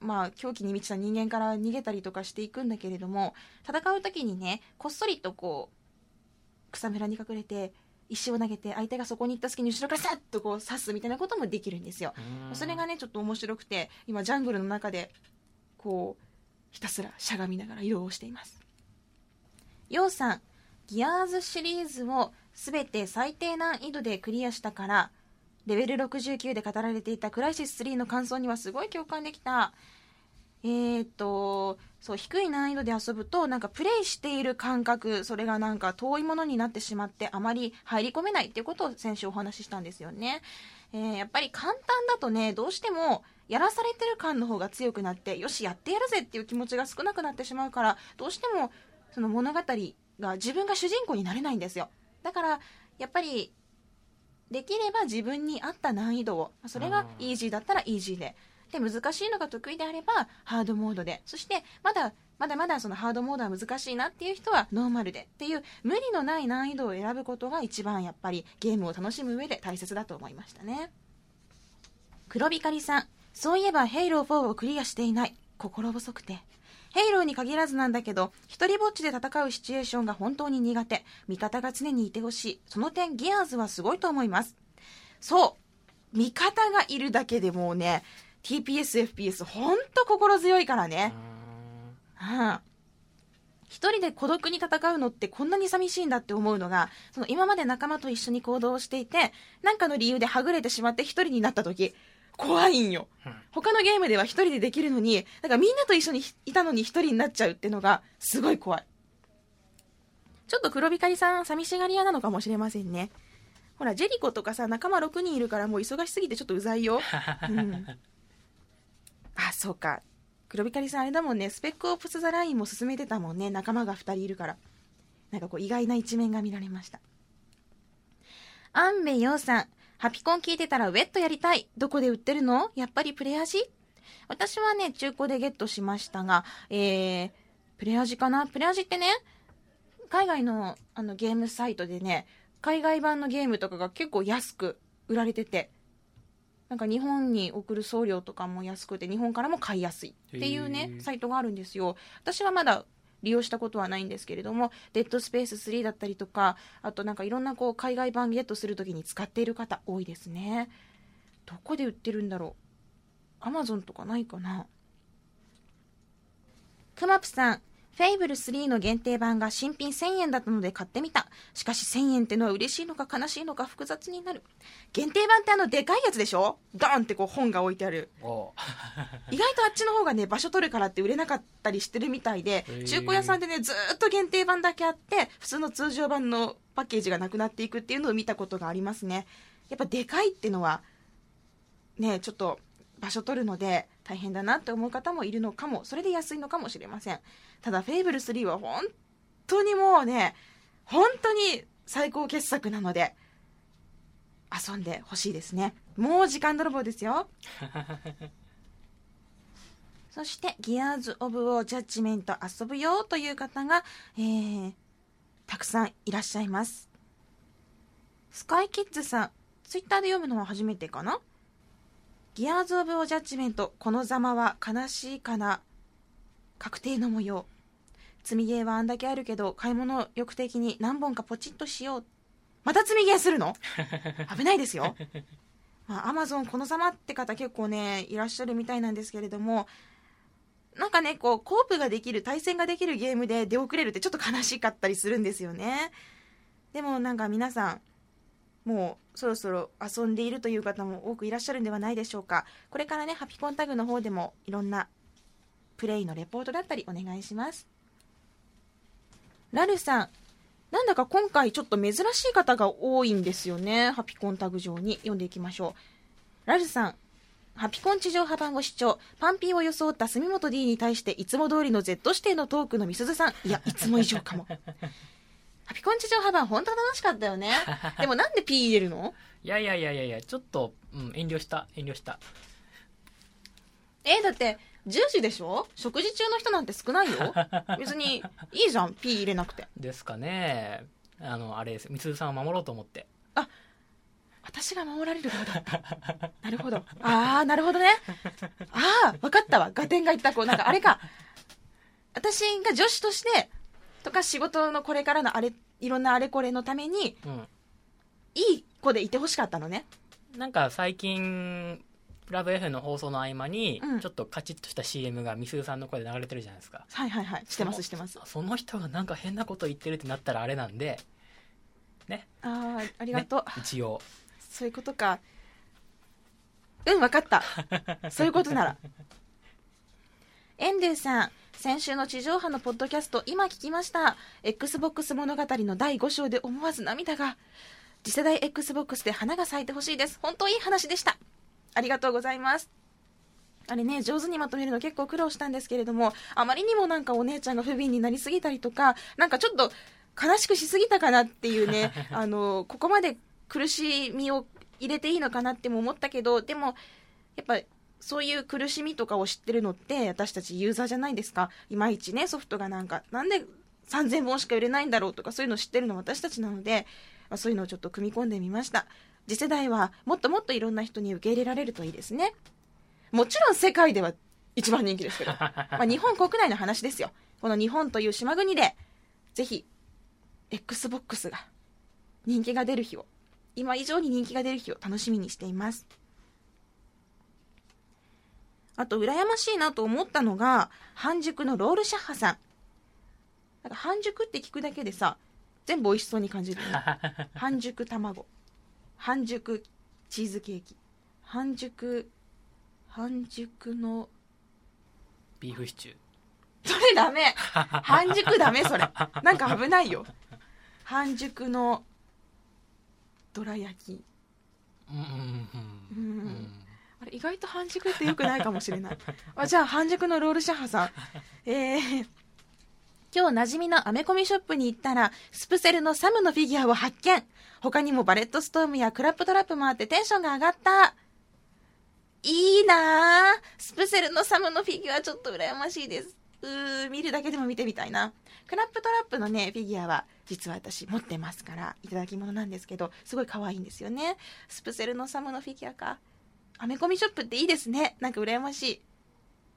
まあ、狂気に満ちた人間から逃げたりとかしていくんだけれども戦う時にねこっそりとこう草むらに隠れて石を投げて相手がそこに行った隙に後ろからさっとこう刺すみたいなこともできるんですよ。それがねちょっと面白くて今ジャングルの中でこうひたすらしゃがみながら移動をしています。ようさんギアーズシリーズを全て最低難易度でクリアしたからレベル69で語られていたクライシス3の感想にはすごい共感できた。えー、っと、そう、低い難易度で遊ぶと、なんかプレイしている感覚、それがなんか遠いものになってしまって、あまり入り込めないっていうことを先週お話ししたんですよね。えー、やっぱり簡単だとね、どうしても、やらされてる感の方が強くなって、よし、やってやるぜっていう気持ちが少なくなってしまうから、どうしても、その物語が自分が主人公になれないんですよ。だから、やっぱりできれば自分に合った難易度をそれがイージーだったらイージーで。で難しいのが得意であればハードモードで。そしてまだまだまだそのハードモードは難しいなっていう人はノーマルで。っていう無理のない難易度を選ぶことが一番やっぱりゲームを楽しむ上で大切だと思いましたね。黒光さん。そういえばヘイロー4をクリアしていない。心細くてヘイローに限らずなんだけど、一人ぼっちで戦うシチュエーションが本当に苦手。味方が常にいてほしい。その点、ギアーズはすごいと思います。そう。味方がいるだけでもうね、TPS、FPS、ほんと心強いからね。うん。一人で孤独に戦うのってこんなに寂しいんだって思うのが、その今まで仲間と一緒に行動をしていて、なんかの理由ではぐれてしまって一人になった時、怖いんよ。他のゲームでは一人でできるのに、だからみんなと一緒にいたのに一人になっちゃうっていうのが、すごい怖い。ちょっと黒光さん、寂しがり屋なのかもしれませんね。ほら、ジェリコとかさ、仲間6人いるからもう忙しすぎてちょっとうざいよ。うん。あ、そうか。黒光さんあれだもんね、スペックオプスザラインも進めてたもんね、仲間が2人いるから。なんかこう意外な一面が見られました。アンベヨウさん、ハピコン聞いてたらウェットやりたい。どこで売ってるの？やっぱりプレアジ？私はね、中古でゲットしましたが、えー、プレアジかな？プレアジってね、海外のあのゲームサイトでね、海外版のゲームとかが結構安く売られてて、なんか日本に送る送料とかも安くて、日本からも買いやすいっていうね、サイトがあるんですよ。私はまだ利用したことはないんですけれども、デッドスペース3だったりとか、あとなんかいろんなこう海外版ゲットするときに使っている方多いですね。どこで売ってるんだろう？アマゾンとかないかな？くまぷさん、フェイブル3の限定版が新品1000円だったので買ってみた。しかし1000円ってのは嬉しいのか悲しいのか複雑になる。限定版ってあのでかいやつでしょ？ダーンってこう本が置いてある。意外とあっちの方がね、場所取るからって売れなかったりしてるみたいで、中古屋さんでね、ずっと限定版だけあって、普通の通常版のパッケージがなくなっていくっていうのを見たことがありますね。やっぱでかいってのは、ね、ちょっと場所取るので大変だなって思う方もいるのかもそれで安いのかもしれません。ただフェイブル3は本当にもうね本当に最高傑作なので遊んでほしいですね。もう時間泥棒ですよ。そしてギアーズ・オブ・ウォー・ジャッジメント遊ぶよという方が、えー、たくさんいらっしゃいます。スカイキッズさんツイッターで読むのは初めてかな？ギアーズ・オブ・オ・ジャッジメントこのざまは悲しいかな確定の模様。積みゲーはあんだけあるけど買い物欲的に何本かポチッとしよう。また積みゲーするの？危ないですよ。まあ、アマゾンこのざまって方結構ねいらっしゃるみたいなんですけれどもなんかねこうコープができる対戦ができるゲームで出遅れるってちょっと悲しかったりするんですよね。でもなんか皆さんもうそろそろ遊んでいるという方も多くいらっしゃるんではないでしょうか。これからねハピコンタグの方でもいろんなプレイのレポートだったりお願いします。ラルさんなんだか今回ちょっと珍しい方が多いんですよね。ハピコンタグ上に。読んでいきましょう。ラルさんハピコン地上波版ご視聴パンピーを装った住本 D に対していつも通りの Z 指定のトークのみすずさん。いやいつも以上かも。ハピコン地上波版本当楽しかったよね。でもなんで P 入れるの？いやいやいやいやいやちょっと、うん、遠慮した遠慮した。えだって10時でしょ？食事中の人なんて少ないよ。別にいいじゃん P 入れなくて。ですかね。あのあれです。みすずさんを守ろうと思って。私が守られる側だった。なるほど。ああなるほどね。ああ分かったわ。合点がいった。こうなんかあれか。私が女子としてとか仕事のこれからのあれいろんなあれこれのためにうん。いい子でいてほしかったのね。なんか最近ラブ F の放送の合間に、うん。ちょっとカチッとした CM がみすずさんの声で流れてるじゃないですか。はいはいはい。してますしてます。その人がなんか変なこと言ってるってなったらあれなんでああありがとう、ね一応。そういうことか。うん分かった。そういうことなら。エンデューさん先週の地上波のポッドキャスト今聞きました XBOX 物語の第5章で思わず涙が。次世代 XBOX で花が咲いてほしいです。本当いい話でした。ありがとうございます。あれね上手にまとめるの結構苦労したんですけれどもあまりにもなんかお姉ちゃんが不憫になりすぎたりとかなんかちょっと悲しくしすぎたかなっていうね あのここまで苦しみを入れていいのかなっても思ったけどでもやっぱそういう苦しみとかを知ってるのって私たちユーザーじゃないですか。いまいちねソフトがなんかなんで3000本しか売れないんだろうとかそういうの知ってるの私たちなので、まあ、そういうのをちょっと組み込んでみました。次世代はもっともっといろんな人に受け入れられるといいですね。もちろん世界では一番人気ですけど、まあ、日本国内の話ですよ。この日本という島国でぜひ XBOX が人気が出る日を今以上に人気が出る日を楽しみにしています。あと羨ましいなと思ったのが半熟のロールシャッハさん。なんか半熟って聞くだけでさ全部美味しそうに感じるよね。半熟卵。半熟チーズケーキ。半熟半熟のビーフシチュー。それダメ。半熟ダメそれ。なんか危ないよ。半熟のどら焼き。うん。うんあれ意外と半熟ってよくないかもしれない。あじゃあ半熟のロールシャハさん。えー、今日馴染みのアメコミショップに行ったらスプセルのサムのフィギュアを発見。他にもバレットストームやクラップトラップもあってテンションが上がった。いいなあスプセルのサムのフィギュアちょっと羨ましいです。うー見るだけでも見てみたいな。クラップトラップのねフィギュアは実は私持ってますからいただき物なんですけどすごい可愛いんですよね。スプセルのサムのフィギュアか。アメコミショップっていいですね。なんか羨ましい。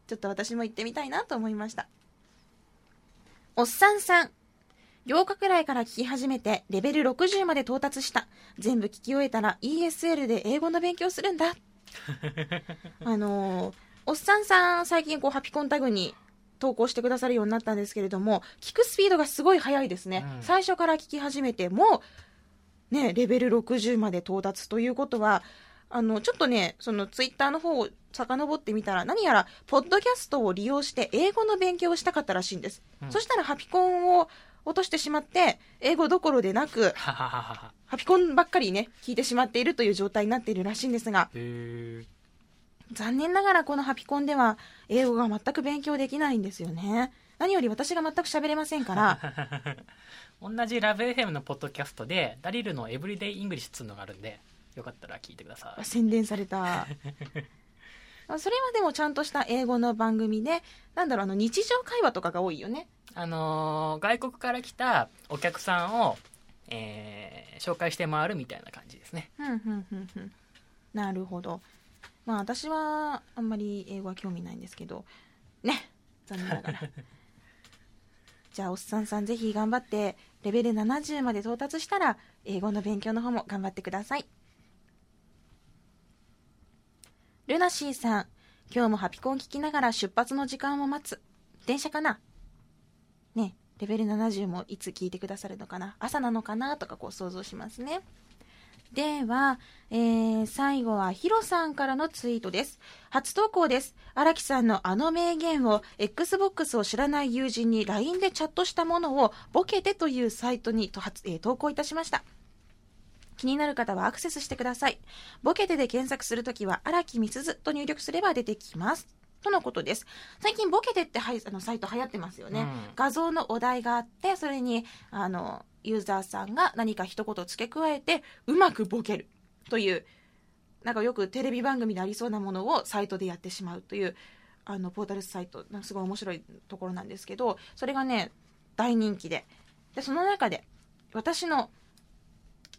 ちょっと私も行ってみたいなと思いました。おっさんさん。8日くらいから聞き始めてレベル60まで到達した。全部聞き終えたら ESL で英語の勉強するんだ。あのーおっさんさん最近こうハピコンタグに投稿してくださるようになったんですけれども聞くスピードがすごい速いですね、うん。最初から聞き始めてもねレベル60まで到達ということはあのちょっとねそのツイッターの方を遡ってみたら何やらポッドキャストを利用して英語の勉強をしたかったらしいんです、うん。そしたらハピコンを落としてしまって英語どころでなくハピコンばっかりね聞いてしまっているという状態になっているらしいんですが残念ながらこのハピコンでは英語が全く勉強できないんですよね。何より私が全く喋れませんから。同じラブ FM のポッドキャストでダリルのエブリデイイングリッシュっつうのがあるんでよかったら聞いてください。宣伝された。あ それはでもちゃんとした英語の番組でなんだろうあの日常会話とかが多いよね。あのー外国から来たお客さんを、えー紹介して回るみたいな感じですね。ふんふんふんふん。なるほど。まあ私はあんまり英語は興味ないんですけど。ね。残念ながら。じゃあおっさんさんぜひ頑張ってレベル70まで到達したら英語の勉強の方も頑張ってくださいルナシーさん今日もハピコン聞きながら出発の時間を待つ電車かな？ねレベル70もいつ聞いてくださるのかな？朝なのかな？とかこう想像しますねでは、えー最後はヒロさんからのツイートです。初投稿です。荒木さんのあの名言を Xbox を知らない友人に LINE でチャットしたものをボケてというサイトにと発、えー投稿いたしました。気になる方はアクセスしてください。ボケてで検索するときは荒木みすずと入力すれば出てきます。とのことです。最近ボケてってはいあのサイト流行ってますよね。うん画像のお題があって、それに、あの、ユーザーさんが何か一言付け加えて、うまくボケるという、なんかよくテレビ番組でありそうなものをサイトでやってしまうという、あの、ポータルサイト、なんかすごい面白いところなんですけど、それがね、大人気で。で、その中で、私の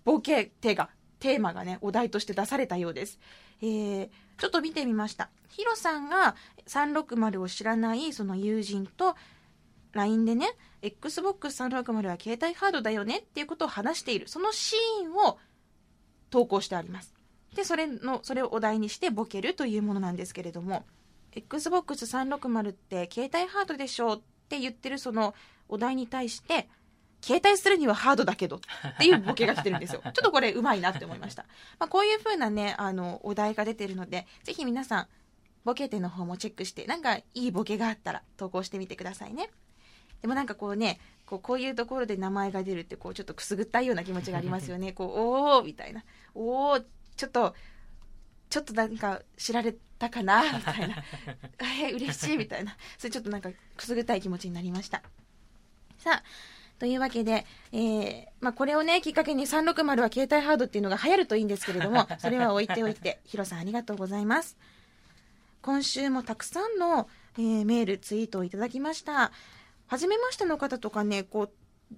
ボケ手が、テーマがね、お題として出されたようです。えー、ちょっと見てみました。ヒロさんが360を知らないその友人と LINE でね、Xbox360 は携帯ハードだよねっていうことを話している。そのシーンを投稿してあります。で、それの、それをお題にしてボケるというものなんですけれども、Xbox360 って携帯ハードでしょうって言ってるそのお題に対して、携帯するにはハードだけどっていうボケが来てるんですよ。ちょっとこれうまいなって思いました。まあ、こういう風なね、あの、お題が出てるので、ぜひ皆さん、ボケての方もチェックして、なんかいいボケがあったら投稿してみてくださいね。でもなんかこうね、こうこういうところで名前が出るって、こうちょっとくすぐったいような気持ちがありますよね。こう、おーみたいな。おーちょっと、ちょっとなんか知られたかなみたいな。えー、嬉しいみたいな。それちょっとなんかくすぐったい気持ちになりました。さあ、というわけで、えーまあ、これをね、きっかけに360は携帯ハードっていうのが流行るといいんですけれども、それは置いておいて、ヒロさんありがとうございます。今週もたくさんの、えーメール、ツイートをいただきました。初めましての方とかね、こう、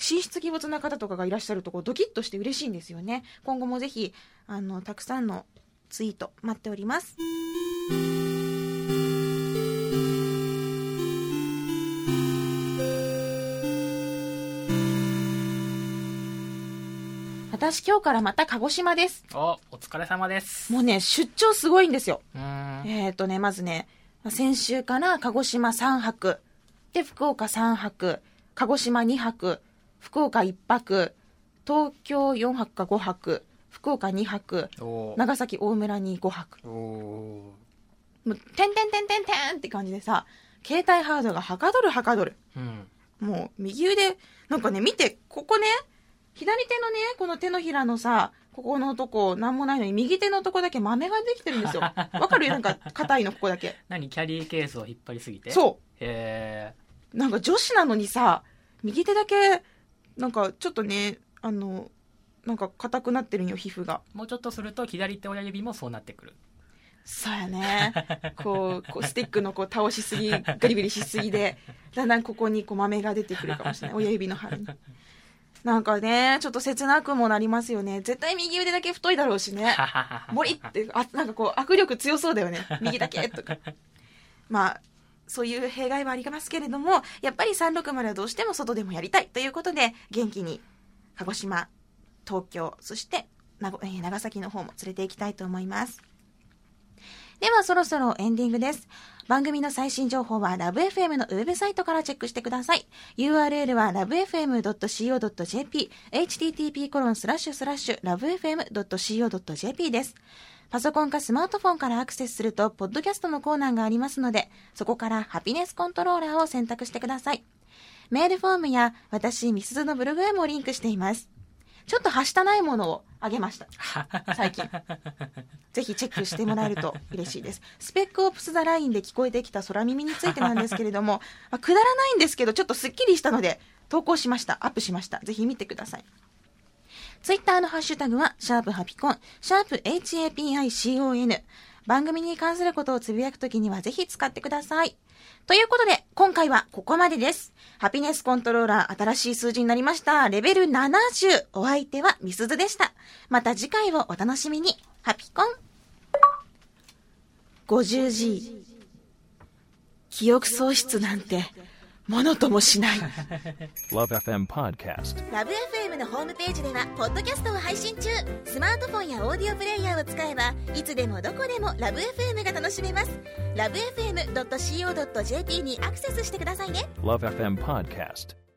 進出鬼没な方とかがいらっしゃるとこうドキッとして嬉しいんですよね。今後もぜひ、あの、たくさんのツイート待っております。私今日からまた鹿児島です。お、お疲れ様です。もうね、出張すごいんですよ。えっ、とね、まずね、先週から鹿児島3泊、で、福岡3泊、鹿児島2泊、福岡1泊、東京4泊か5泊、福岡2泊、長崎大村に5泊。もう、てんてんてんてんてんって感じでさ、携帯ハードがはかどるはかどる。うん。もう、右腕、なんかね、見て、ここね、左手のね、この手のひらのさ、ここのとこ、なんもないのに、右手のとこだけ豆ができてるんですよ。わかる？なんか、硬いの、ここだけ。何？キャリーケースを引っ張りすぎて？う。そへう。なんか女子なのにさ、右手だけ、なんか、ちょっとね、あの、なんか硬くなってるんよ、皮膚が。ーもうちょっとすると左手親指もそうなってくる。そうやね。こう、こうスティックのこう倒しすぎ、ガリガリしすぎで、だんだんここにこう豆が出てくるかもしれない。親指の腹に。なんかね、ちょっと切なくもなりますよね。絶対右腕だけ太いだろうしね。モリって、あ、なんかこう、握力強そうだよね。右だけとか。まあ、そういう弊害はありますけれども、やっぱり360はどうしても外でもやりたいということで、元気に鹿児島、東京、そして長崎の方も連れて行きたいと思います。ではそろそろエンディングです。番組の最新情報はラブ f m のウェブサイトからチェックしてください。URL は lovefm.co.jp、http コロンスラッシュスラッシュ lovefm.co.jp です。パソコンかスマートフォンからアクセスすると、ポッドキャストのコーナーがありますので、そこからハピネスコントローラーを選択してください。メールフォームや私、ミスズのブログへもリンクしています。ちょっとはしたないものをあげました。最近。ぜひチェックしてもらえると嬉しいです。スペックオプスザラインで聞こえてきた空耳についてなんですけれども、まあくだらないんですけど、ちょっとスッキリしたので、投稿しました。アップしました。ぜひ見てください。ツイッターのハッシュタグは、シャープハピコン、シャープ HAPICON。番組に関することをつぶやくときにはぜひ使ってください。ということで、今回はここまでです。ハピネスコントローラー新しい数字になりました。レベル70。お相手はみすずでした。また次回をお楽しみに。ハピコン。50G。記憶喪失なんて、ものともしない。Love FM Podcast. ラブ f m のホームページではポッドキャストを配信中スマートフォンやオーディオプレイヤーを使えばいつでもどこでもラブ f m が楽しめますラブ FM.co.jp にアクセスしてくださいね Love FM Podcast.